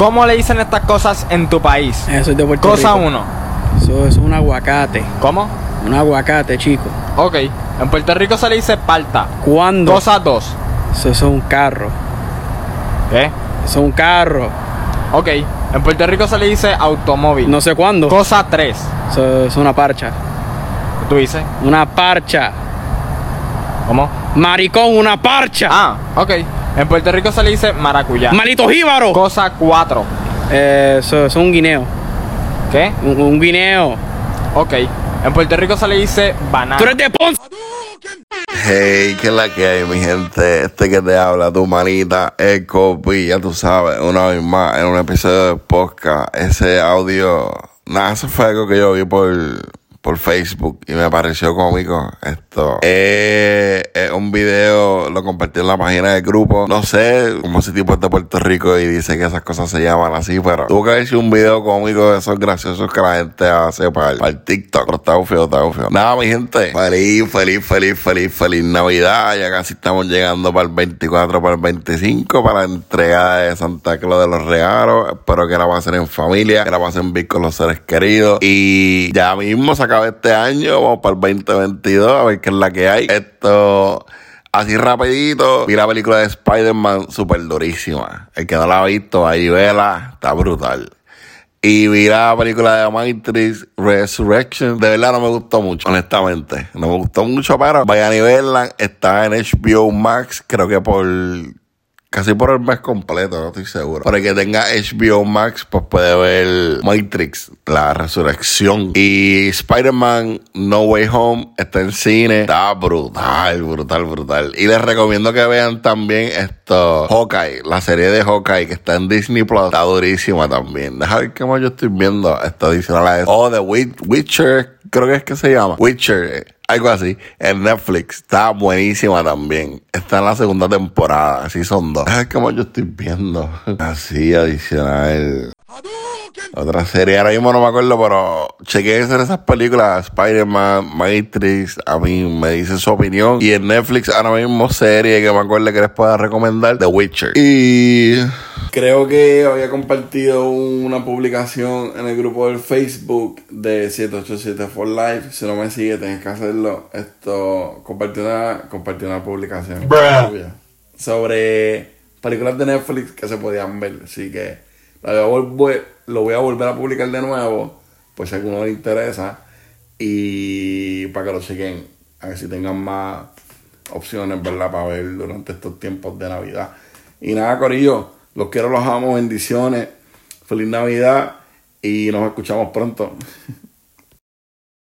¿Cómo le dicen estas cosas en tu país? Eso es de Puerto Cosa Rico. 1. Eso es un aguacate. ¿Cómo? Un aguacate, chico. Ok. En Puerto Rico se le dice palta. ¿Cuándo? Cosa 2. Eso, eso es un carro. ¿Qué? Eso es un carro. Ok. En Puerto Rico se le dice automóvil. No sé cuándo. Cosa 3. Eso es una parcha. ¿Qué tú dices? Una parcha. ¿Cómo? Maricón, una parcha. Ah, ok. En Puerto Rico se le dice maracuyá. Malito jíbaro. Cosa 4. Eh, eso, eso es un guineo. ¿Qué? Un, un guineo. Ok. En Puerto Rico se le dice banana. Tú eres de Ponce. Hey, ¿qué es la que hay, mi gente? Este que te habla, tu manita, el copy, ya tú sabes, una vez más, en un episodio de podcast, ese audio, nada, eso fue algo que yo vi por, por Facebook y me pareció cómico. Esto eh, un video, lo compartí en la página del grupo. No sé cómo ese tipo es de Puerto Rico y dice que esas cosas se llaman así, pero tuvo que haber un video cómico de esos graciosos que la gente hace para el, TikTok. Está feo, está feo. Nada, mi gente, feliz, feliz, feliz, feliz, feliz Navidad. Ya casi estamos llegando para el 24, para el 25, para la entrega de Santa Claus de los regalos. Espero que la pasen en familia, que la pasen bien con los seres queridos. Y ya mismo se acaba este año, vamos para el 2022, a ver qué es la que hay. Esto... Así rapidito, vi la película de Spider-Man super durísima. El que no la ha visto, ahí vela, está brutal. Y vi la película de Matrix Resurrection. De verdad no me gustó mucho, honestamente. No me gustó mucho, pero vayan y verla. Está en HBO Max, creo que por casi por el mes completo, no estoy seguro. Para que tenga HBO Max, pues puede ver Matrix, la resurrección. Y Spider-Man No Way Home está en cine. Está brutal, brutal, brutal. Y les recomiendo que vean también esto, Hawkeye, la serie de Hawkeye que está en Disney Plus. Está durísima también. Deja ver qué más yo estoy viendo. Esto adicional a eso. Oh, The Wit- Witcher, creo que es que se llama. Witcher. Algo así. En Netflix. Está buenísima también. Está en la segunda temporada. Así son dos. Qué más yo estoy viendo. Así, adicional. Otra serie, ahora mismo no me acuerdo, pero chequeé en esas películas, Spider-Man, Matrix, a mí me dice su opinión. Y en Netflix ahora mismo serie que me acuerdo que les pueda recomendar, The Witcher. Y creo que había compartido una publicación en el grupo del Facebook de 787 for Life. Si no me sigue, tienes que hacerlo. Esto, compartí una, compartí una publicación sobre películas de Netflix que se podían ver. Así que lo voy a volver a publicar de nuevo, por si a alguno le interesa, y para que lo chequen, a ver si tengan más opciones, ¿verdad? Para ver durante estos tiempos de Navidad. Y nada, Corillo, los quiero, los amo, bendiciones, feliz Navidad y nos escuchamos pronto.